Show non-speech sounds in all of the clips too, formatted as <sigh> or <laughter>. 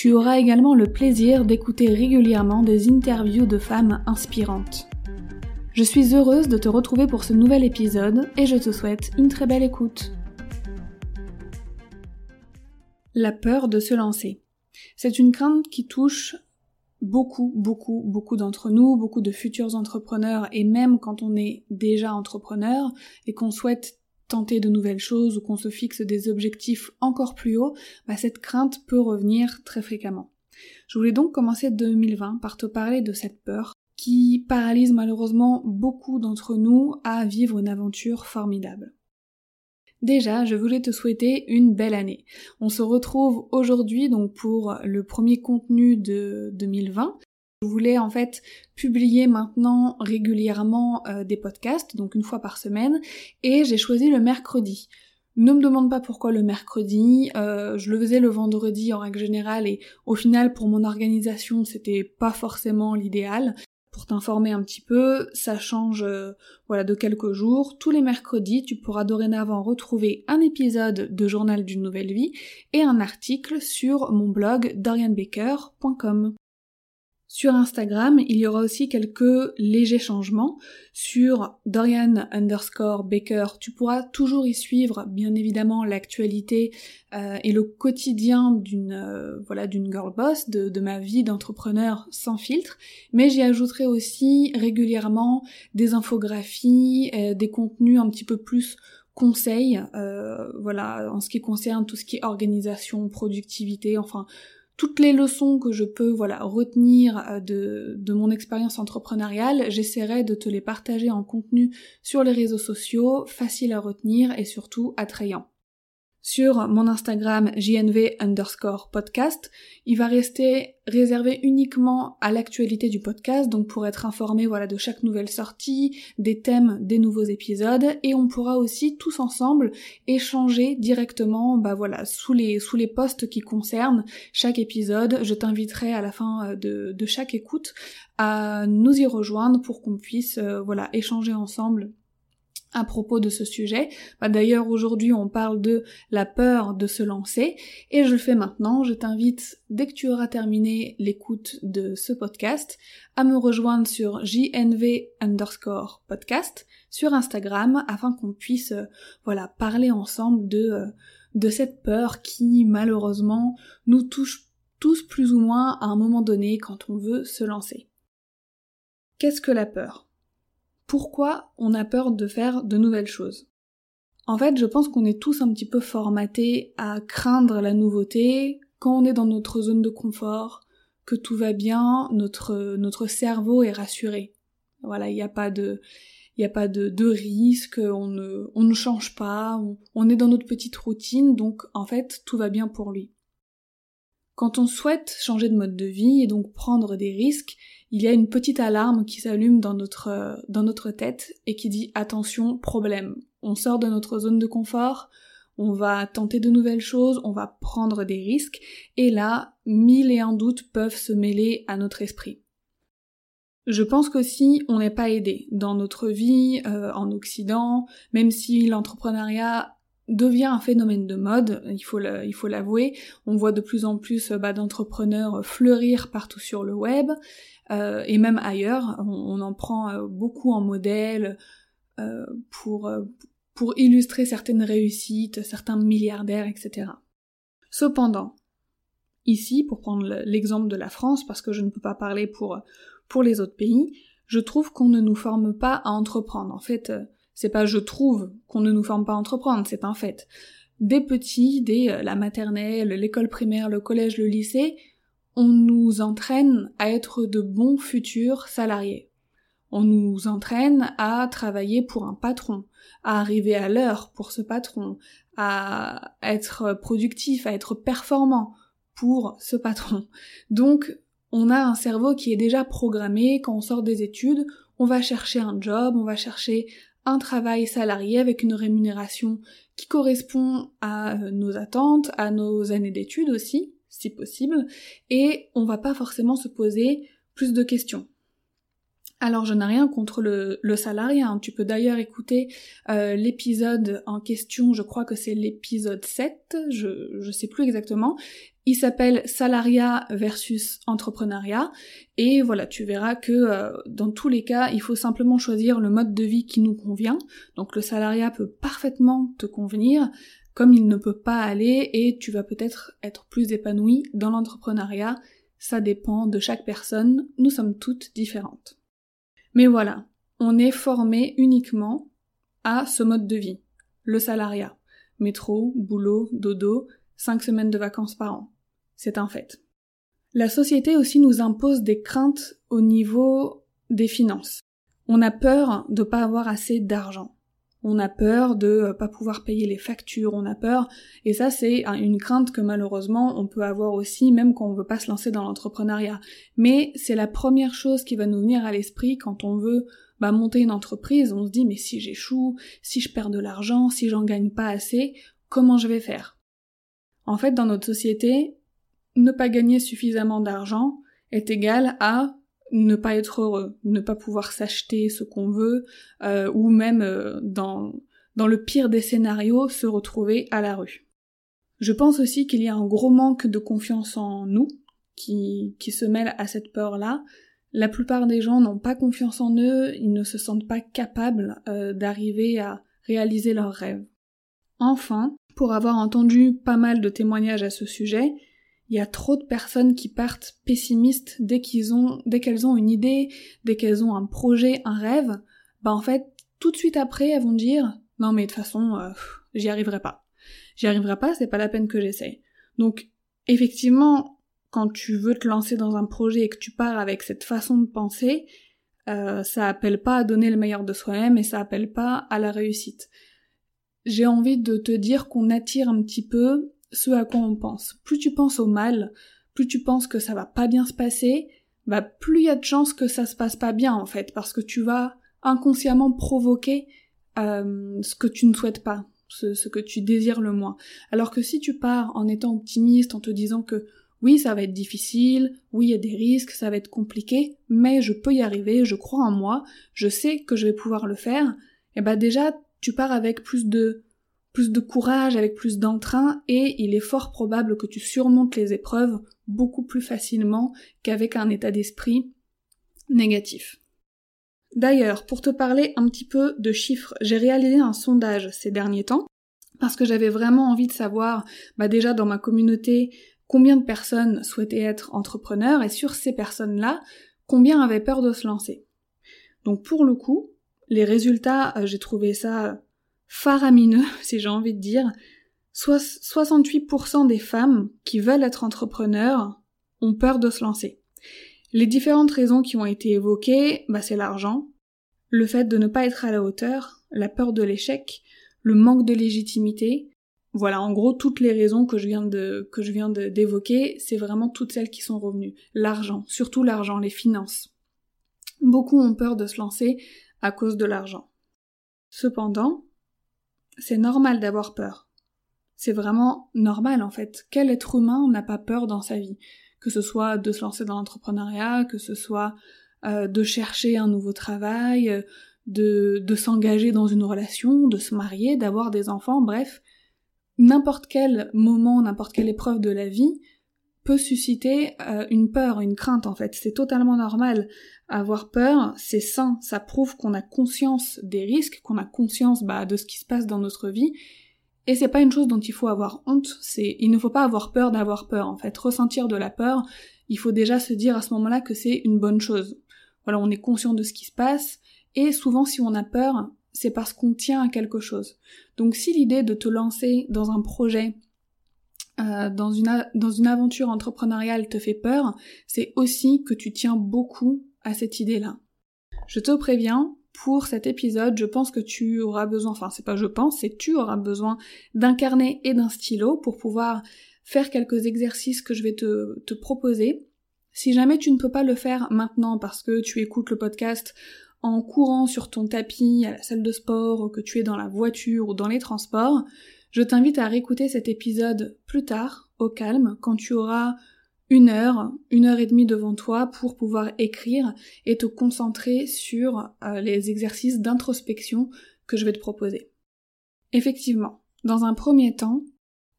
Tu auras également le plaisir d'écouter régulièrement des interviews de femmes inspirantes. Je suis heureuse de te retrouver pour ce nouvel épisode et je te souhaite une très belle écoute. La peur de se lancer. C'est une crainte qui touche beaucoup, beaucoup, beaucoup d'entre nous, beaucoup de futurs entrepreneurs et même quand on est déjà entrepreneur et qu'on souhaite tenter de nouvelles choses ou qu'on se fixe des objectifs encore plus hauts, bah cette crainte peut revenir très fréquemment. Je voulais donc commencer 2020 par te parler de cette peur qui paralyse malheureusement beaucoup d'entre nous à vivre une aventure formidable. Déjà, je voulais te souhaiter une belle année. On se retrouve aujourd'hui donc pour le premier contenu de 2020 je voulais en fait publier maintenant régulièrement euh, des podcasts, donc une fois par semaine, et j'ai choisi le mercredi. Ne me demande pas pourquoi le mercredi, euh, je le faisais le vendredi en règle générale et au final pour mon organisation c'était pas forcément l'idéal. Pour t'informer un petit peu, ça change euh, voilà de quelques jours. Tous les mercredis, tu pourras dorénavant retrouver un épisode de Journal d'une nouvelle vie et un article sur mon blog dorianbaker.com. Sur Instagram, il y aura aussi quelques légers changements. Sur Dorian underscore Baker, tu pourras toujours y suivre, bien évidemment, l'actualité euh, et le quotidien d'une euh, voilà d'une girl boss, de, ma vie d'entrepreneur sans filtre. Mais j'y ajouterai aussi régulièrement des infographies, euh, des contenus un petit peu plus conseils, voilà, en ce qui concerne tout ce qui est organisation, productivité, enfin toutes les leçons que je peux voilà retenir euh, de, de mon expérience entrepreneuriale, j'essaierai de te les partager en contenu sur les réseaux sociaux, facile à retenir et surtout attrayant sur mon Instagram jnv underscore podcast. Il va rester réservé uniquement à l'actualité du podcast, donc pour être informé voilà de chaque nouvelle sortie, des thèmes des nouveaux épisodes, et on pourra aussi tous ensemble échanger directement, bah voilà, sous les sous les posts qui concernent chaque épisode. Je t'inviterai à la fin euh, de, chaque écoute à nous y rejoindre pour qu'on puisse euh, voilà échanger ensemble à propos de ce sujet. Bah, d'ailleurs aujourd'hui on parle de la peur de se lancer et je le fais maintenant. Je t'invite dès que tu auras terminé l'écoute de ce podcast à me rejoindre sur jnv underscore podcast sur Instagram afin qu'on puisse euh, voilà parler ensemble de, euh, de cette peur qui malheureusement nous touche tous plus ou moins à un moment donné quand on veut se lancer. Qu'est-ce que la peur? Pourquoi on a peur de faire de nouvelles choses. En fait, je pense qu'on est tous un petit peu formatés à craindre la nouveauté quand on est dans notre zone de confort, que tout va bien, notre, cerveau est rassuré. Voilà, il n'y a pas de, il a pas de, de risque, on ne, change pas, on est dans notre petite routine, donc en fait, tout va bien pour lui. Quand on souhaite changer de mode de vie et donc prendre des risques, il y a une petite alarme qui s'allume dans notre, dans notre tête et qui dit attention, problème. on sort de notre zone de confort, on va tenter de nouvelles choses, on va prendre des risques, et là, mille et un doutes peuvent se mêler à notre esprit. Je pense qu'aussi on n'est pas aidé dans notre vie euh, en Occident, même si l'entrepreneuriat devient un phénomène de mode, il faut l'avouer. On voit de plus en plus bah, d'entrepreneurs fleurir partout sur le web euh, et même ailleurs. On, en prend euh, beaucoup en modèle pour illustrer certaines réussites, certains milliardaires, etc. Cependant, ici, pour prendre l'exemple de la France, parce que je ne peux pas parler pour pour les autres pays, je trouve qu'on ne nous forme pas à entreprendre. En fait, euh, c'est pas je trouve qu'on ne nous forme pas à entreprendre, c'est un fait. Des petits, dès euh, la maternelle, l'école primaire, le collège, le lycée, on nous entraîne à être de bons futurs salariés. On nous entraîne à travailler pour un patron, à arriver à l'heure pour ce patron, à être productif, à être performant pour ce patron. Donc, on a un cerveau qui est déjà programmé, quand on sort des études, on va chercher un job, on va chercher un travail salarié avec une rémunération qui correspond à euh, nos attentes, à nos années d'études aussi, si possible, et on va pas forcément se poser plus de questions. Alors je n'ai rien contre le, le salariat, hein. tu peux d'ailleurs écouter euh, l'épisode en question, je crois que c'est l'épisode 7, je, je sais plus exactement, il s'appelle Salariat versus Entrepreneuriat et voilà, tu verras que euh, dans tous les cas, il faut simplement choisir le mode de vie qui nous convient. Donc le salariat peut parfaitement te convenir comme il ne peut pas aller et tu vas peut-être être plus épanoui dans l'entrepreneuriat. Ça dépend de chaque personne, nous sommes toutes différentes. Mais voilà, on est formé uniquement à ce mode de vie, le salariat. Métro, boulot, dodo, cinq semaines de vacances par an. C'est un fait. La société aussi nous impose des craintes au niveau des finances. On a peur de pas avoir assez d'argent. On a peur de pas pouvoir payer les factures, on a peur, et ça c'est une crainte que malheureusement on peut avoir aussi même quand on veut pas se lancer dans l'entrepreneuriat. Mais c'est la première chose qui va nous venir à l'esprit quand on veut bah, monter une entreprise, on se dit mais si j'échoue, si je perds de l'argent, si j'en gagne pas assez, comment je vais faire? En fait dans notre société, ne pas gagner suffisamment d'argent est égal à ne pas être heureux, ne pas pouvoir s'acheter ce qu'on veut, euh, ou même euh, dans, le pire des scénarios, se retrouver à la rue. Je pense aussi qu'il y a un gros manque de confiance en nous qui, qui se mêle à cette peur-là. La plupart des gens n'ont pas confiance en eux, ils ne se sentent pas capables euh, d'arriver à réaliser leurs rêves. Enfin, pour avoir entendu pas mal de témoignages à ce sujet, il y a trop de personnes qui partent pessimistes dès qu'ils ont, dès qu'elles ont une idée, dès qu'elles ont un projet, un rêve, bah en fait, tout de suite après, elles vont dire, non mais de toute façon, euh, j'y arriverai pas. J'y arriverai pas, c'est pas la peine que j'essaye. Donc, effectivement, quand tu veux te lancer dans un projet et que tu pars avec cette façon de penser, euh, ça appelle pas à donner le meilleur de soi-même et ça appelle pas à la réussite. J'ai envie de te dire qu'on attire un petit peu ce à quoi on pense. Plus tu penses au mal, plus tu penses que ça va pas bien se passer, bah plus il y a de chances que ça se passe pas bien en fait, parce que tu vas inconsciemment provoquer euh, ce que tu ne souhaites pas, ce, que tu désires le moins. Alors que si tu pars en étant optimiste, en te disant que oui, ça va être difficile, oui, il y a des risques, ça va être compliqué, mais je peux y arriver, je crois en moi, je sais que je vais pouvoir le faire, et bah déjà, tu pars avec plus de plus de courage, avec plus d'entrain, et il est fort probable que tu surmontes les épreuves beaucoup plus facilement qu'avec un état d'esprit négatif. D'ailleurs, pour te parler un petit peu de chiffres, j'ai réalisé un sondage ces derniers temps, parce que j'avais vraiment envie de savoir, bah déjà dans ma communauté, combien de personnes souhaitaient être entrepreneurs, et sur ces personnes-là, combien avaient peur de se lancer. Donc pour le coup, les résultats, euh, j'ai trouvé ça faramineux, <laughs> si j'ai envie de dire. 68% des femmes qui veulent être entrepreneurs ont peur de se lancer. Les différentes raisons qui ont été évoquées, bah c'est l'argent, le fait de ne pas être à la hauteur, la peur de l'échec, le manque de légitimité. Voilà, en gros, toutes les raisons que je viens de, que je viens d'évoquer, c'est vraiment toutes celles qui sont revenues. L'argent, surtout l'argent, les finances. Beaucoup ont peur de se lancer à cause de l'argent. Cependant, c'est normal d'avoir peur. C'est vraiment normal en fait. Quel être humain n'a pas peur dans sa vie? Que ce soit de se lancer dans l'entrepreneuriat, que ce soit euh, de chercher un nouveau travail, euh, de, de s'engager dans une relation, de se marier, d'avoir des enfants, bref, n'importe quel moment, n'importe quelle épreuve de la vie peut susciter euh, une peur, une crainte en fait. C'est totalement normal. Avoir peur, c'est sain, ça prouve qu'on a conscience des risques, qu'on a conscience bah, de ce qui se passe dans notre vie. Et c'est pas une chose dont il faut avoir honte, c'est il ne faut pas avoir peur d'avoir peur en fait. Ressentir de la peur, il faut déjà se dire à ce moment-là que c'est une bonne chose. Voilà, on est conscient de ce qui se passe, et souvent si on a peur, c'est parce qu'on tient à quelque chose. Donc si l'idée de te lancer dans un projet euh, dans, une, aventure entrepreneuriale te fait peur, c'est aussi que tu tiens beaucoup à cette idée-là. Je te préviens, pour cet épisode, je pense que tu auras besoin, enfin c'est pas je pense, c'est tu auras besoin d'un carnet et d'un stylo pour pouvoir faire quelques exercices que je vais te, te proposer. Si jamais tu ne peux pas le faire maintenant parce que tu écoutes le podcast en courant sur ton tapis à la salle de sport que tu es dans la voiture ou dans les transports, je t'invite à réécouter cet épisode plus tard, au calme, quand tu auras une heure, une heure et demie devant toi pour pouvoir écrire et te concentrer sur euh, les exercices d'introspection que je vais te proposer. Effectivement, dans un premier temps,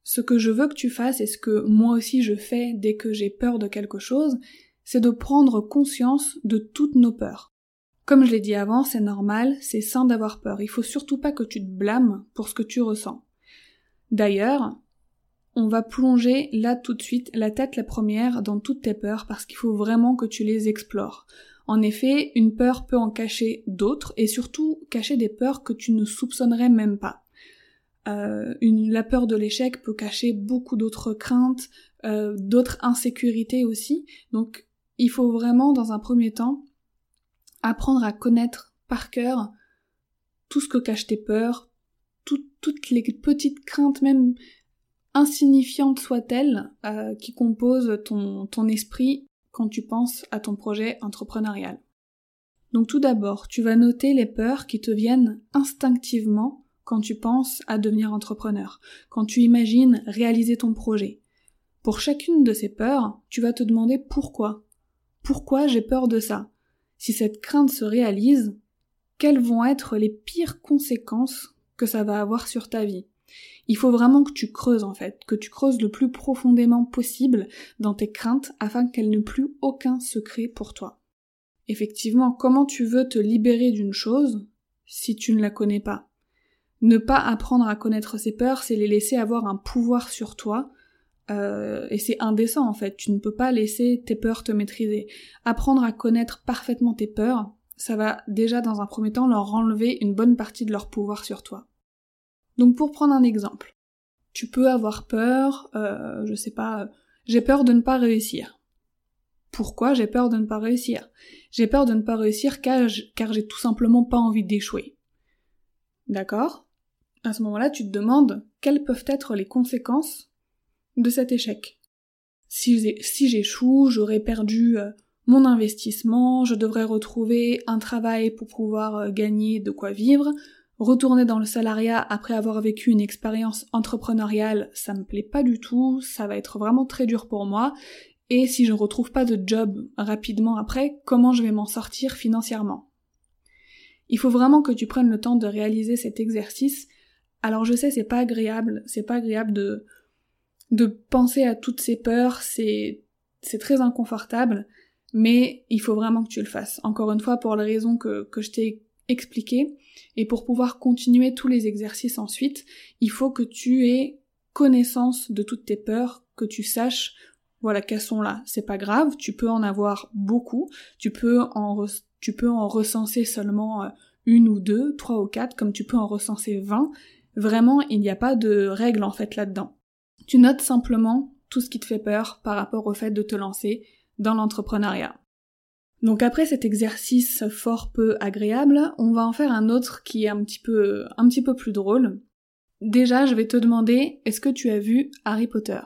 ce que je veux que tu fasses et ce que moi aussi je fais dès que j'ai peur de quelque chose, c'est de prendre conscience de toutes nos peurs. Comme je l'ai dit avant, c'est normal, c'est sain d'avoir peur. Il faut surtout pas que tu te blâmes pour ce que tu ressens. D'ailleurs, on va plonger là tout de suite, la tête la première, dans toutes tes peurs parce qu'il faut vraiment que tu les explores. En effet, une peur peut en cacher d'autres et surtout cacher des peurs que tu ne soupçonnerais même pas. Euh, une, la peur de l'échec peut cacher beaucoup d'autres craintes, euh, d'autres insécurités aussi. Donc il faut vraiment, dans un premier temps, apprendre à connaître par cœur tout ce que cachent tes peurs, toutes les petites craintes, même insignifiantes soient-elles, euh, qui composent ton, ton esprit quand tu penses à ton projet entrepreneurial. Donc tout d'abord, tu vas noter les peurs qui te viennent instinctivement quand tu penses à devenir entrepreneur, quand tu imagines réaliser ton projet. Pour chacune de ces peurs, tu vas te demander pourquoi. Pourquoi j'ai peur de ça? Si cette crainte se réalise, quelles vont être les pires conséquences que ça va avoir sur ta vie. Il faut vraiment que tu creuses en fait, que tu creuses le plus profondément possible dans tes craintes afin qu'elles n'aient plus aucun secret pour toi. Effectivement, comment tu veux te libérer d'une chose si tu ne la connais pas? Ne pas apprendre à connaître ses peurs, c'est les laisser avoir un pouvoir sur toi, euh, et c'est indécent en fait, tu ne peux pas laisser tes peurs te maîtriser. Apprendre à connaître parfaitement tes peurs, ça va déjà dans un premier temps leur enlever une bonne partie de leur pouvoir sur toi. Donc pour prendre un exemple, tu peux avoir peur, euh, je sais pas, j'ai peur de ne pas réussir. Pourquoi j'ai peur de ne pas réussir? J'ai peur de ne pas réussir car, j'ai tout simplement pas envie d'échouer. D'accord? À ce moment-là, tu te demandes quelles peuvent être les conséquences de cet échec. Si, j'échoue, j'aurais perdu euh, mon investissement, je devrais retrouver un travail pour pouvoir euh, gagner de quoi vivre, Retourner dans le salariat après avoir vécu une expérience entrepreneuriale, ça me plaît pas du tout, ça va être vraiment très dur pour moi. Et si je ne retrouve pas de job rapidement après, comment je vais m'en sortir financièrement? Il faut vraiment que tu prennes le temps de réaliser cet exercice. Alors je sais, c'est pas agréable, c'est pas agréable de, de penser à toutes ces peurs, c'est, c'est très inconfortable, mais il faut vraiment que tu le fasses. Encore une fois, pour les raisons que, que je t'ai expliquées, et pour pouvoir continuer tous les exercices ensuite, il faut que tu aies connaissance de toutes tes peurs, que tu saches voilà qu'elles sont là. C'est pas grave, tu peux en avoir beaucoup, tu peux en, tu peux en recenser seulement euh, une ou deux, trois ou quatre, comme tu peux en recenser vingt. Vraiment, il n'y a pas de règle en fait là-dedans. Tu notes simplement tout ce qui te fait peur par rapport au fait de te lancer dans l'entrepreneuriat. Donc après cet exercice fort peu agréable, on va en faire un autre qui est un petit peu, un petit peu plus drôle. Déjà, je vais te demander, est-ce que tu as vu Harry Potter?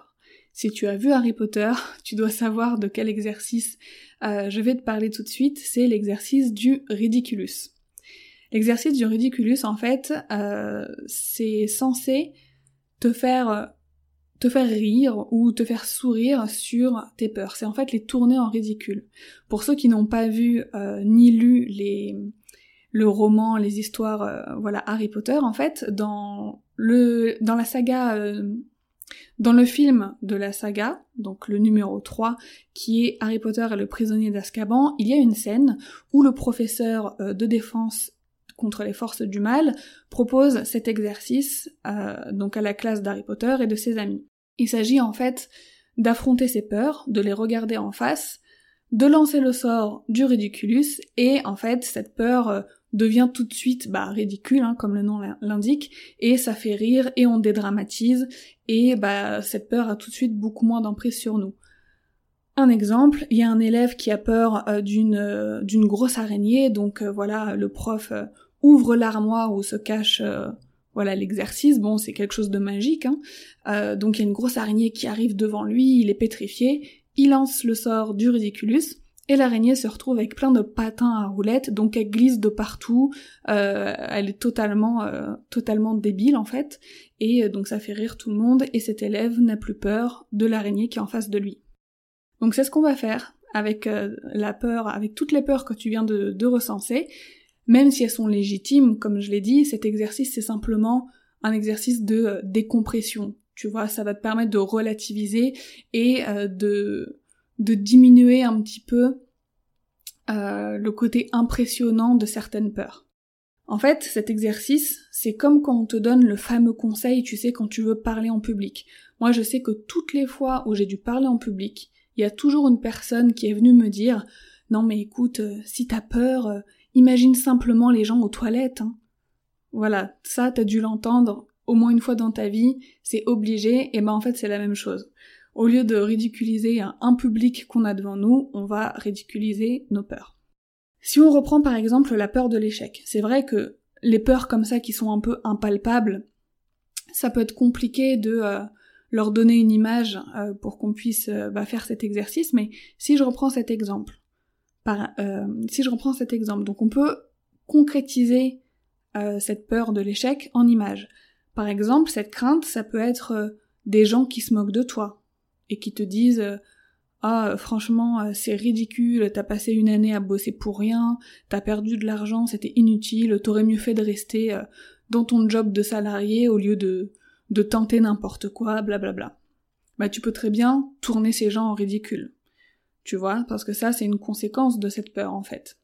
Si tu as vu Harry Potter, <laughs> tu dois savoir de quel exercice euh, je vais te parler tout de suite, c'est l'exercice du ridiculus. L'exercice du ridiculus, en fait, euh, c'est censé te faire te faire rire ou te faire sourire sur tes peurs. C'est en fait les tourner en ridicule. Pour ceux qui n'ont pas vu euh, ni lu les le roman, les histoires, euh, voilà Harry Potter, en fait, dans le dans la saga euh, dans le film de la saga, donc le numéro 3, qui est Harry Potter et le prisonnier d'Azkaban, il y a une scène où le professeur de défense contre les forces du mal propose cet exercice euh, donc à la classe d'Harry Potter et de ses amis. Il s'agit en fait d'affronter ses peurs, de les regarder en face, de lancer le sort du ridiculus et en fait cette peur euh, devient tout de suite bah, ridicule hein, comme le nom l'indique et ça fait rire et on dédramatise et bah cette peur a tout de suite beaucoup moins d'emprise sur nous. Un exemple, il y a un élève qui a peur euh, d'une d'une grosse araignée, donc voilà, le prof ouvre l'armoire où se cache euh, voilà l'exercice. Bon, c'est quelque chose de magique. Hein. Euh, donc il y a une grosse araignée qui arrive devant lui, il est pétrifié, il lance le sort du ridiculus. Et l'araignée se retrouve avec plein de patins à roulettes, donc elle glisse de partout, euh, elle est totalement, totalement débile en fait, et donc ça fait rire tout le monde, et cet élève n'a plus peur de l'araignée qui est en face de lui. Donc c'est ce qu'on va faire avec la peur, avec toutes les peurs que tu viens de, de recenser, même si elles sont légitimes, comme je l'ai dit, cet exercice c'est simplement un exercice de euh, décompression. Tu vois, ça va te permettre de relativiser et euh, de, diminuer un petit peu euh, le côté impressionnant de certaines peurs. En fait, cet exercice, c'est comme quand on te donne le fameux conseil, tu sais, quand tu veux parler en public. Moi, je sais que toutes les fois où j'ai dû parler en public, il y a toujours une personne qui est venue me dire non mais écoute, si t'as peur, Imagine simplement les gens aux toilettes. Hein. Voilà, ça t'as dû l'entendre au moins une fois dans ta vie, c'est obligé, et ben en fait c'est la même chose. Au lieu de ridiculiser un, public qu'on a devant nous, on va ridiculiser nos peurs. Si on reprend par exemple la peur de l'échec, c'est vrai que les peurs comme ça qui sont un peu impalpables, ça peut être compliqué de euh, leur donner une image euh, pour qu'on puisse euh, bah, faire cet exercice, mais si je reprends cet exemple, euh, si je reprends cet exemple, donc on peut concrétiser euh, cette peur de l'échec en images. Par exemple, cette crainte, ça peut être euh, des gens qui se moquent de toi et qui te disent ah franchement c'est ridicule, t'as passé une année à bosser pour rien, t'as perdu de l'argent, c'était inutile, t'aurais mieux fait de rester dans ton job de salarié au lieu de de tenter n'importe quoi, blablabla. Bla bla. Bah tu peux très bien tourner ces gens en ridicule tu vois, parce que ça c'est une conséquence de cette peur en fait.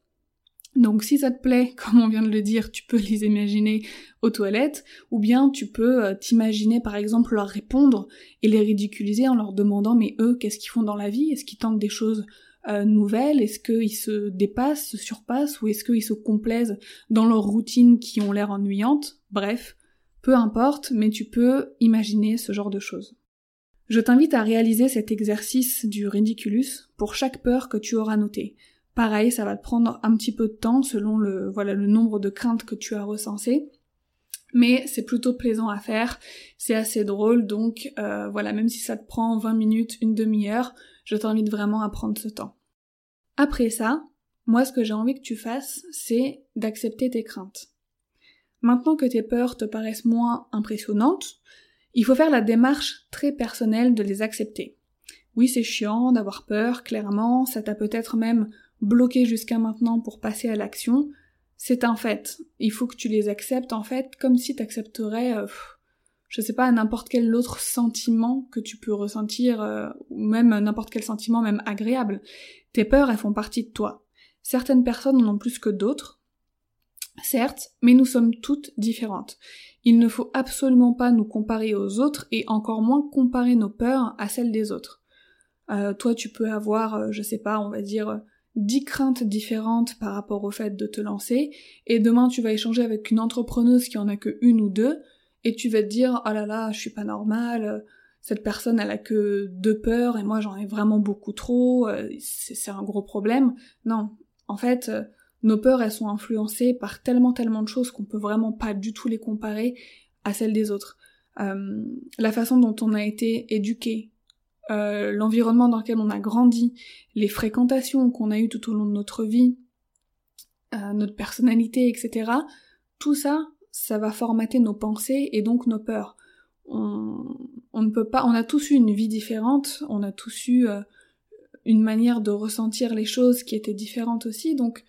Donc si ça te plaît, <laughs> comme on vient de le dire, tu peux les imaginer aux toilettes, ou bien tu peux euh, t'imaginer par exemple leur répondre et les ridiculiser en leur demandant mais eux qu'est-ce qu'ils font dans la vie? Est-ce qu'ils tentent des choses euh, nouvelles? Est-ce qu'ils se dépassent, se surpassent, ou est-ce qu'ils se complaisent dans leurs routines qui ont l'air ennuyantes? Bref, peu importe, mais tu peux imaginer ce genre de choses. Je t'invite à réaliser cet exercice du ridiculus pour chaque peur que tu auras notée. Pareil, ça va te prendre un petit peu de temps selon le, voilà, le nombre de craintes que tu as recensées. Mais c'est plutôt plaisant à faire, c'est assez drôle, donc euh, voilà, même si ça te prend 20 minutes, une demi-heure, je t'invite vraiment à prendre ce temps. Après ça, moi ce que j'ai envie que tu fasses, c'est d'accepter tes craintes. Maintenant que tes peurs te paraissent moins impressionnantes, il faut faire la démarche très personnelle de les accepter. Oui, c'est chiant d'avoir peur, clairement, ça t'a peut-être même bloqué jusqu'à maintenant pour passer à l'action. C'est un fait. Il faut que tu les acceptes en fait comme si t'accepterais, euh, je sais pas, n'importe quel autre sentiment que tu peux ressentir, euh, ou même n'importe quel sentiment même agréable. Tes peurs, elles font partie de toi. Certaines personnes en ont plus que d'autres, certes, mais nous sommes toutes différentes. Il ne faut absolument pas nous comparer aux autres et encore moins comparer nos peurs à celles des autres. Euh, toi, tu peux avoir, euh, je sais pas, on va dire, dix craintes différentes par rapport au fait de te lancer, et demain tu vas échanger avec une entrepreneuse qui en a que une ou deux, et tu vas te dire, oh là là, je suis pas normale, cette personne elle a que deux peurs et moi j'en ai vraiment beaucoup trop, euh, c'est un gros problème. Non, en fait, nos peurs, elles sont influencées par tellement tellement de choses qu'on peut vraiment pas du tout les comparer à celles des autres. Euh, la façon dont on a été éduqué, euh, l'environnement dans lequel on a grandi, les fréquentations qu'on a eues tout au long de notre vie, euh, notre personnalité, etc. Tout ça, ça va formater nos pensées et donc nos peurs. On, ne peut pas, on a tous eu une vie différente, on a tous eu euh, une manière de ressentir les choses qui était différente aussi, donc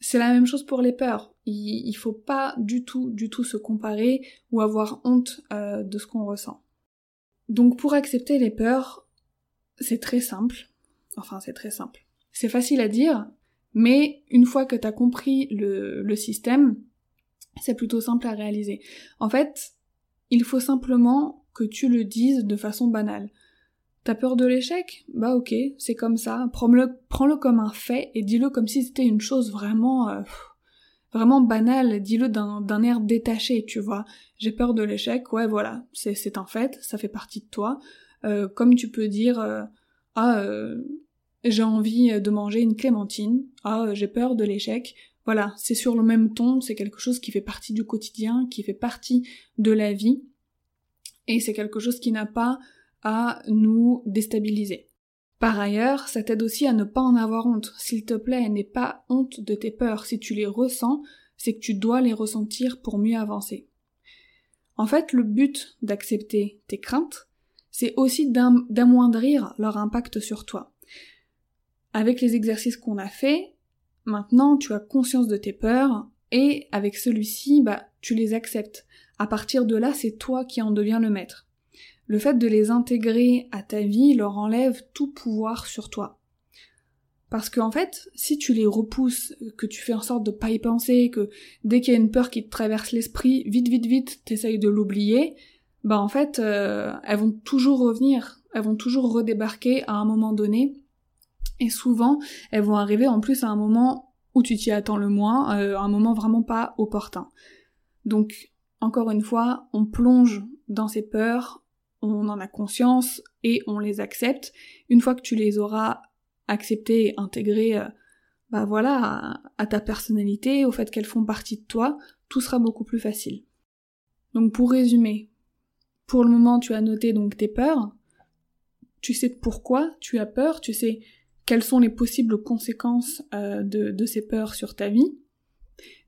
c'est la même chose pour les peurs. Il, faut pas du tout, du tout se comparer ou avoir honte euh, de ce qu'on ressent. Donc pour accepter les peurs, c'est très simple. Enfin, c'est très simple. C'est facile à dire, mais une fois que t'as compris le système, c'est plutôt simple à réaliser. En fait, il faut simplement que tu le dises de façon banale. T'as peur de l'échec? Bah ok, c'est comme ça. Prends-le prends comme un fait et dis-le comme si c'était une chose vraiment euh, vraiment banale. Dis-le d'un air détaché, tu vois. J'ai peur de l'échec, ouais voilà, c'est un fait, ça fait partie de toi. Euh, comme tu peux dire euh, ah j'ai envie de manger une clémentine, ah j'ai peur de l'échec. Voilà, c'est sur le même ton, c'est quelque chose qui fait partie du quotidien, qui fait partie de la vie, et c'est quelque chose qui n'a pas à nous déstabiliser. Par ailleurs, ça t'aide aussi à ne pas en avoir honte. S'il te plaît, n'aie pas honte de tes peurs. Si tu les ressens, c'est que tu dois les ressentir pour mieux avancer. En fait, le but d'accepter tes craintes, c'est aussi d'amoindrir leur impact sur toi. Avec les exercices qu'on a faits, maintenant tu as conscience de tes peurs et avec celui-ci, bah, tu les acceptes. À partir de là, c'est toi qui en deviens le maître le fait de les intégrer à ta vie leur enlève tout pouvoir sur toi. Parce qu'en en fait, si tu les repousses, que tu fais en sorte de pas y penser, que dès qu'il y a une peur qui te traverse l'esprit, vite, vite, vite, t'essayes de l'oublier, bah en fait, euh, elles vont toujours revenir, elles vont toujours redébarquer à un moment donné, et souvent, elles vont arriver en plus à un moment où tu t'y attends le moins, euh, un moment vraiment pas opportun. Donc, encore une fois, on plonge dans ces peurs, on en a conscience et on les accepte. Une fois que tu les auras acceptées et intégrées, euh, bah voilà, à, ta personnalité, au fait qu'elles font partie de toi, tout sera beaucoup plus facile. Donc pour résumer, pour le moment tu as noté donc tes peurs, tu sais pourquoi tu as peur, tu sais quelles sont les possibles conséquences euh, de, de ces peurs sur ta vie,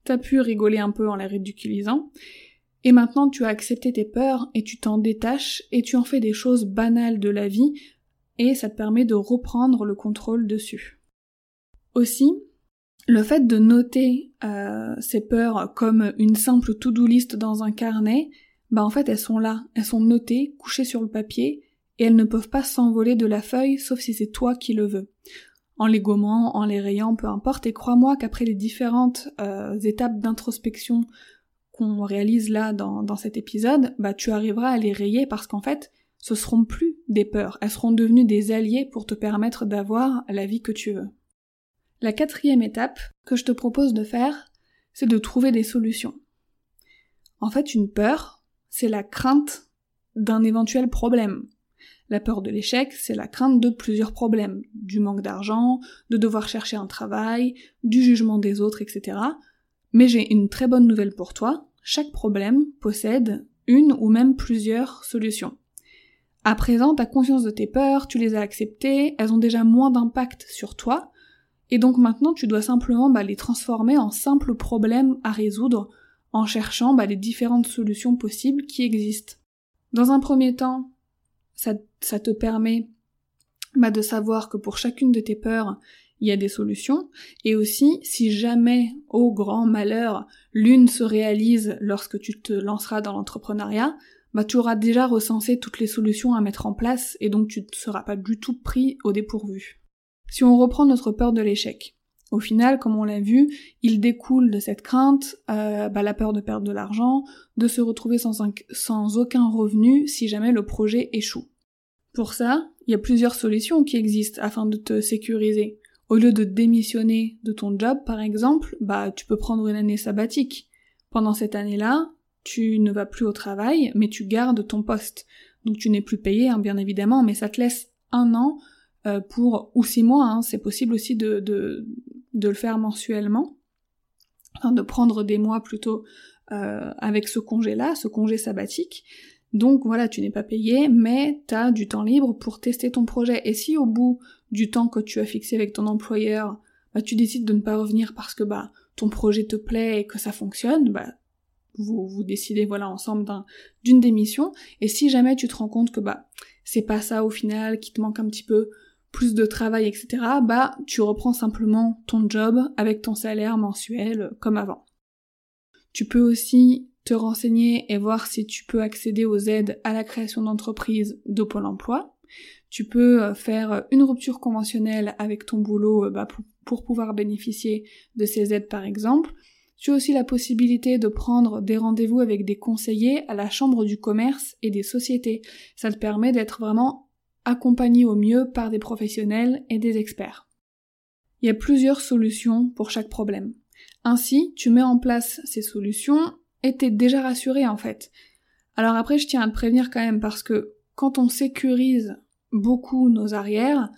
t'as pu rigoler un peu en les ridiculisant, et maintenant tu as accepté tes peurs et tu t'en détaches et tu en fais des choses banales de la vie et ça te permet de reprendre le contrôle dessus. Aussi, le fait de noter euh, ces peurs comme une simple to-do list dans un carnet, bah en fait elles sont là, elles sont notées, couchées sur le papier, et elles ne peuvent pas s'envoler de la feuille sauf si c'est toi qui le veux. En les gommant, en les rayant, peu importe, et crois-moi qu'après les différentes euh, étapes d'introspection qu'on réalise là dans, dans cet épisode, bah tu arriveras à les rayer parce qu'en fait, ce seront plus des peurs, elles seront devenues des alliés pour te permettre d'avoir la vie que tu veux. La quatrième étape que je te propose de faire, c'est de trouver des solutions. En fait, une peur, c'est la crainte d'un éventuel problème. La peur de l'échec, c'est la crainte de plusieurs problèmes, du manque d'argent, de devoir chercher un travail, du jugement des autres, etc. Mais j'ai une très bonne nouvelle pour toi, chaque problème possède une ou même plusieurs solutions. À présent, tu as conscience de tes peurs, tu les as acceptées, elles ont déjà moins d'impact sur toi, et donc maintenant tu dois simplement bah, les transformer en simples problèmes à résoudre en cherchant bah, les différentes solutions possibles qui existent. Dans un premier temps, ça, ça te permet bah, de savoir que pour chacune de tes peurs, il y a des solutions, et aussi si jamais, au grand malheur, l'une se réalise lorsque tu te lanceras dans l'entrepreneuriat, bah tu auras déjà recensé toutes les solutions à mettre en place, et donc tu ne seras pas du tout pris au dépourvu. Si on reprend notre peur de l'échec, au final, comme on l'a vu, il découle de cette crainte euh, bah, la peur de perdre de l'argent, de se retrouver sans, sans aucun revenu si jamais le projet échoue. Pour ça, il y a plusieurs solutions qui existent afin de te sécuriser. Au lieu de démissionner de ton job, par exemple, bah, tu peux prendre une année sabbatique. Pendant cette année-là, tu ne vas plus au travail, mais tu gardes ton poste. Donc tu n'es plus payé, hein, bien évidemment, mais ça te laisse un an euh, pour, ou six mois, hein, c'est possible aussi de, le faire mensuellement, enfin de prendre des mois plutôt euh, avec ce congé-là, ce congé sabbatique. Donc voilà, tu n'es pas payé, mais tu as du temps libre pour tester ton projet. Et si au bout du temps que tu as fixé avec ton employeur, bah, tu décides de ne pas revenir parce que bah ton projet te plaît et que ça fonctionne, bah vous, décidez voilà ensemble d'une démission. Et si jamais tu te rends compte que bah c'est pas ça au final, qui te manque un petit peu plus de travail, etc., bah tu reprends simplement ton job avec ton salaire mensuel comme avant. Tu peux aussi te renseigner et voir si tu peux accéder aux aides à la création d'entreprise de Pôle emploi. Tu peux euh, faire une rupture conventionnelle avec ton boulot euh, bah, pour, pour pouvoir bénéficier de ces aides par exemple. Tu as aussi la possibilité de prendre des rendez-vous avec des conseillers à la chambre du commerce et des sociétés. Ça te permet d'être vraiment accompagné au mieux par des professionnels et des experts. Il y a plusieurs solutions pour chaque problème. Ainsi, tu mets en place ces solutions et t'es déjà rassuré en fait. Alors après, je tiens à te prévenir quand même parce que quand on sécurise beaucoup nos arrières,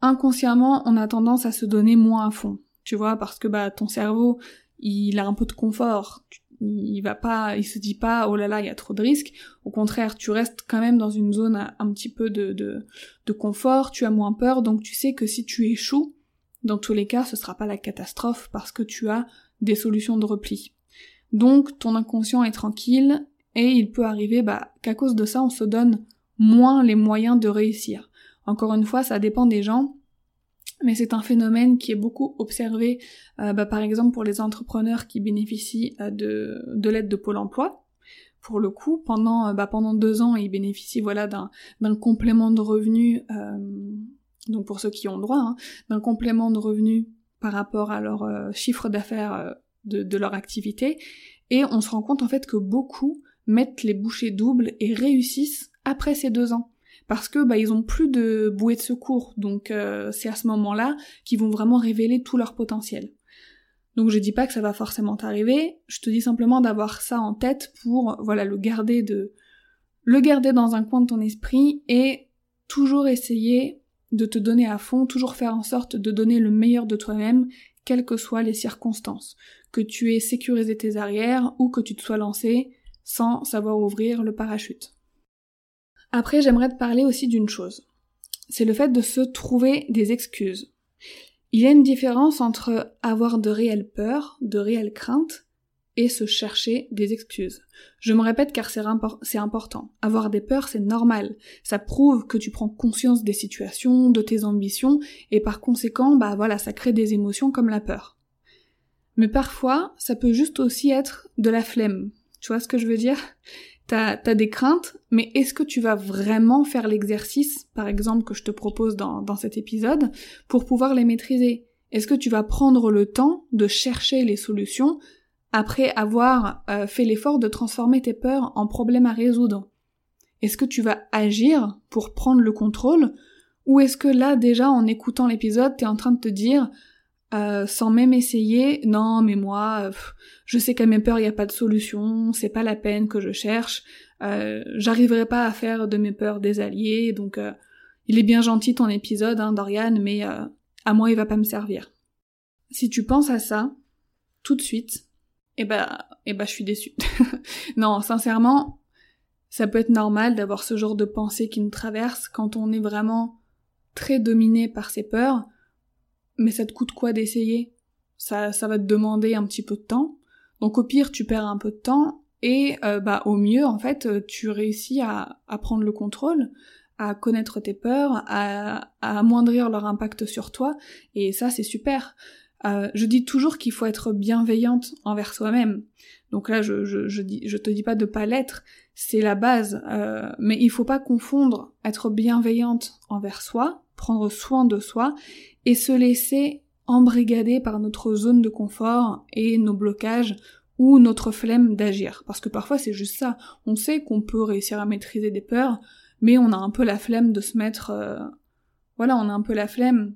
inconsciemment, on a tendance à se donner moins à fond. Tu vois, parce que bah ton cerveau, il a un peu de confort. Il va pas, il se dit pas, oh là là, il y a trop de risques. Au contraire, tu restes quand même dans une zone un petit peu de, de, de confort, tu as moins peur, donc tu sais que si tu échoues, dans tous les cas, ce sera pas la catastrophe parce que tu as des solutions de repli. Donc, ton inconscient est tranquille et il peut arriver, bah, qu'à cause de ça, on se donne moins les moyens de réussir. Encore une fois, ça dépend des gens mais c'est un phénomène qui est beaucoup observé, euh, bah, par exemple pour les entrepreneurs qui bénéficient euh, de, de l'aide de Pôle Emploi. Pour le coup, pendant, euh, bah, pendant deux ans, ils bénéficient voilà d'un, complément de revenus, donc pour ceux qui ont droit, hein, d'un complément de revenus par rapport à leur chiffre d'affaires de leur activité, et on se rend compte en fait que beaucoup mettent les bouchées doubles et réussissent après ces deux ans parce que bah ils ont plus de bouée de secours, donc euh, c'est à ce moment-là qu'ils vont vraiment révéler tout leur potentiel. Donc je dis pas que ça va forcément t'arriver, je te dis simplement d'avoir ça en tête pour voilà le garder de le garder dans un coin de ton esprit et toujours essayer de te donner à fond, toujours faire en sorte de donner le meilleur de toi-même, quelles que soient les circonstances, que tu aies sécurisé tes arrières ou que tu te sois lancé sans savoir ouvrir le parachute. Après, j'aimerais te parler aussi d'une chose. C'est le fait de se trouver des excuses. Il y a une différence entre avoir de réelles peurs, de réelles craintes, et se chercher des excuses. Je me répète car c'est important. Avoir des peurs, c'est normal. Ça prouve que tu prends conscience des situations, de tes ambitions, et par conséquent, bah voilà, ça crée des émotions comme la peur. Mais parfois, ça peut juste aussi être de la flemme. Tu vois ce que je veux dire? T'as as des craintes, mais est-ce que tu vas vraiment faire l'exercice, par exemple, que je te propose dans, dans cet épisode, pour pouvoir les maîtriser? Est-ce que tu vas prendre le temps de chercher les solutions après avoir euh, fait l'effort de transformer tes peurs en problèmes à résoudre? Est-ce que tu vas agir pour prendre le contrôle? Ou est-ce que là déjà en écoutant l'épisode t'es en train de te dire euh, sans même essayer. Non, mais moi, je sais qu'à mes peurs, il n'y a pas de solution, c'est pas la peine que je cherche, euh, j'arriverai pas à faire de mes peurs des alliés, donc euh, il est bien gentil ton épisode, hein, Dorian, mais à moi, il va pas me servir. Si tu penses à ça, tout de suite, eh ben, eh ben, je suis déçue. <laughs> non, sincèrement, ça peut être normal d'avoir ce genre de pensée qui nous traverse quand on est vraiment très dominé par ses peurs, mais ça te coûte quoi d'essayer? Ça, ça va te demander un petit peu de temps. Donc au pire, tu perds un peu de temps et euh, bah au mieux, en fait, tu réussis à, à prendre le contrôle, à connaître tes peurs, à, à amoindrir leur impact sur toi, et ça c'est super. Euh, je dis toujours qu'il faut être bienveillante envers soi-même. Donc là, je, je, dis, te dis pas de pas l'être, c'est la base. Euh, mais il faut pas confondre être bienveillante envers soi, prendre soin de soi, et se laisser embrigader par notre zone de confort et nos blocages ou notre flemme d'agir. Parce que parfois c'est juste ça. On sait qu'on peut réussir à maîtriser des peurs, mais on a un peu la flemme de se mettre... Euh, voilà, on a un peu la flemme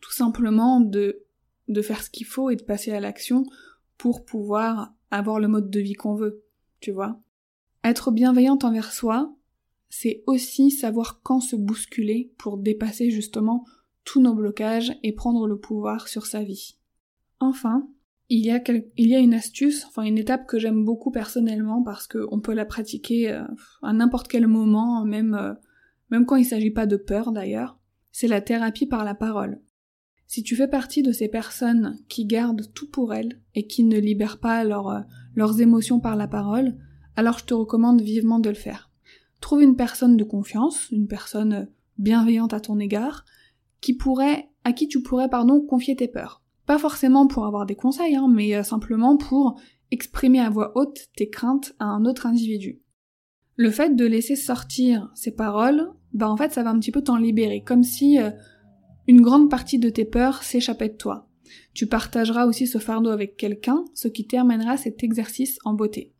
tout simplement de, de faire ce qu'il faut et de passer à l'action pour pouvoir avoir le mode de vie qu'on veut, tu vois. Être bienveillante envers soi, c'est aussi savoir quand se bousculer pour dépasser justement tous nos blocages et prendre le pouvoir sur sa vie. Enfin, il y a, une astuce, enfin une étape que j'aime beaucoup personnellement parce qu'on peut la pratiquer euh, à n'importe quel moment, même, euh, même quand il s'agit pas de peur d'ailleurs, c'est la thérapie par la parole. Si tu fais partie de ces personnes qui gardent tout pour elles et qui ne libèrent pas euh, leurs émotions par la parole, alors je te recommande vivement de le faire. Trouve une personne de confiance, une personne bienveillante à ton égard, qui pourrait, à qui tu pourrais, pardon, confier tes peurs. Pas forcément pour avoir des conseils, hein, mais euh, simplement pour exprimer à voix haute tes craintes à un autre individu. Le fait de laisser sortir ces paroles, bah en fait ça va un petit peu t'en libérer, comme si euh, une grande partie de tes peurs s'échappait de toi. Tu partageras aussi ce fardeau avec quelqu'un, ce qui terminera cet exercice en beauté.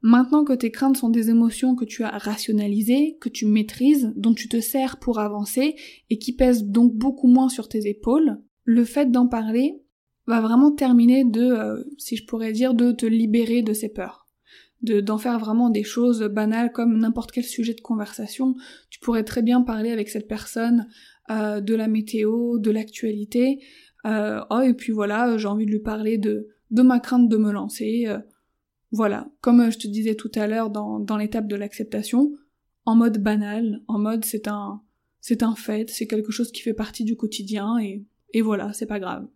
Maintenant que tes craintes sont des émotions que tu as rationalisées, que tu maîtrises, dont tu te sers pour avancer et qui pèsent donc beaucoup moins sur tes épaules, le fait d'en parler va vraiment terminer de, euh, si je pourrais dire, de te libérer de ces peurs. De, d'en faire vraiment des choses banales comme n'importe quel sujet de conversation. Tu pourrais très bien parler avec cette personne euh, de la météo, de l'actualité. Euh, oh, et puis voilà, j'ai envie de lui parler de, de ma crainte de me lancer. voilà, comme je te disais tout à l'heure dans, dans l'étape de l'acceptation, en mode banal, en mode c'est un, c'est un fait, c'est quelque chose qui fait partie du quotidien et, et voilà, c'est pas grave.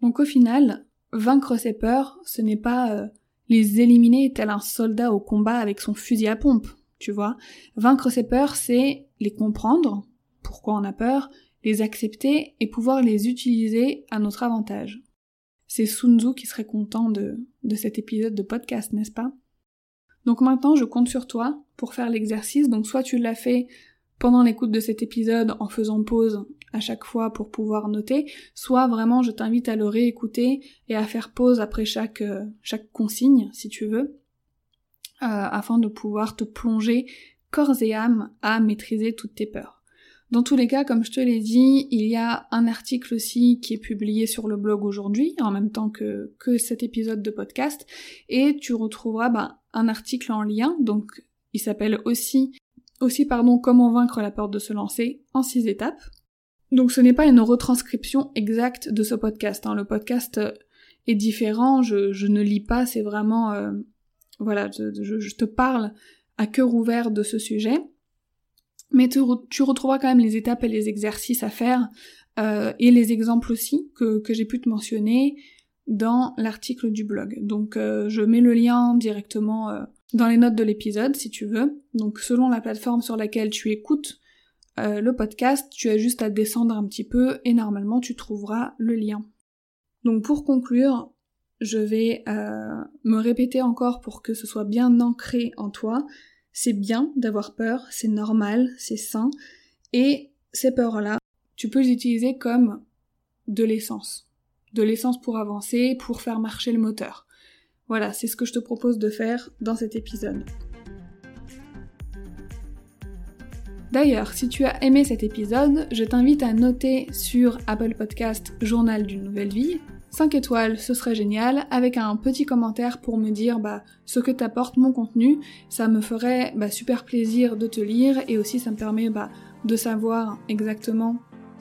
Donc au final, vaincre ses peurs, ce n'est pas euh, les éliminer tel un soldat au combat avec son fusil à pompe, tu vois. Vaincre ses peurs, c'est les comprendre, pourquoi on a peur, les accepter et pouvoir les utiliser à notre avantage. C'est Sun Tzu qui serait content de, de cet épisode de podcast, n'est-ce pas? Donc maintenant, je compte sur toi pour faire l'exercice. Donc soit tu l'as fait pendant l'écoute de cet épisode en faisant pause à chaque fois pour pouvoir noter, soit vraiment je t'invite à le réécouter et à faire pause après chaque, euh, chaque consigne, si tu veux, euh, afin de pouvoir te plonger corps et âme à maîtriser toutes tes peurs. Dans tous les cas, comme je te l'ai dit, il y a un article aussi qui est publié sur le blog aujourd'hui, en même temps que, cet épisode de podcast, et tu retrouveras bah, un article en lien, donc il s'appelle aussi aussi, pardon, comment vaincre la peur de se lancer en six étapes. Donc ce n'est pas une retranscription exacte de ce podcast. Hein. Le podcast est différent, je, ne lis pas, c'est vraiment... Euh, voilà, je, te parle à cœur ouvert de ce sujet. Mais tu, retrouveras quand même les étapes et les exercices à faire, euh, et les exemples aussi que, j'ai pu te mentionner dans l'article du blog. Donc je mets le lien directement dans les notes de l'épisode si tu veux. Donc selon la plateforme sur laquelle tu écoutes euh, le podcast, tu as juste à descendre un petit peu et normalement tu trouveras le lien. Donc pour conclure, je vais euh, me répéter encore pour que ce soit bien ancré en toi. C'est bien d'avoir peur, c'est normal, c'est sain, et ces peurs-là, tu peux les utiliser comme de l'essence. De l'essence pour avancer, pour faire marcher le moteur. Voilà, c'est ce que je te propose de faire dans cet épisode. D'ailleurs, si tu as aimé cet épisode, je t'invite à noter sur Apple Podcast Journal d'une nouvelle vie. 5 étoiles, ce serait génial, avec un petit commentaire pour me dire bah, ce que t'apporte mon contenu. Ça me ferait bah, super plaisir de te lire et aussi ça me permet bah, de savoir exactement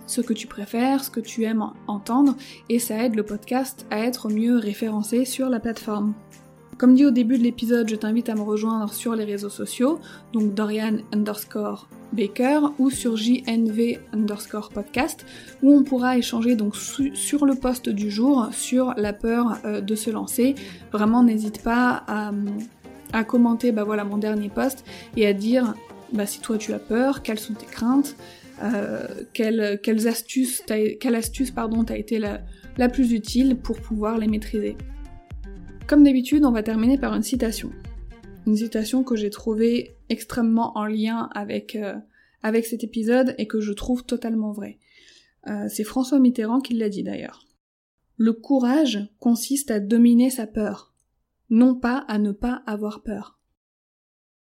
ce que tu préfères, ce que tu aimes entendre, et ça aide le podcast à être mieux référencé sur la plateforme. Comme dit au début de l'épisode, je t'invite à me rejoindre sur les réseaux sociaux, donc Dorian underscore Baker ou sur JNV underscore podcast, où on pourra échanger donc sur le poste du jour sur la peur euh, de se lancer. Vraiment, n'hésite pas à, commenter bah mon dernier post et à dire bah, si toi tu as peur, quelles sont tes craintes, euh, quelles, astuces quelle astuce t'a été la plus utile pour pouvoir les maîtriser. Comme d'habitude, on va terminer par une citation. Une citation que j'ai trouvée extrêmement en lien avec, euh, cet épisode et que je trouve totalement vraie. Euh, c'est François Mitterrand qui l'a dit d'ailleurs. Le courage consiste à dominer sa peur, non pas à ne pas avoir peur.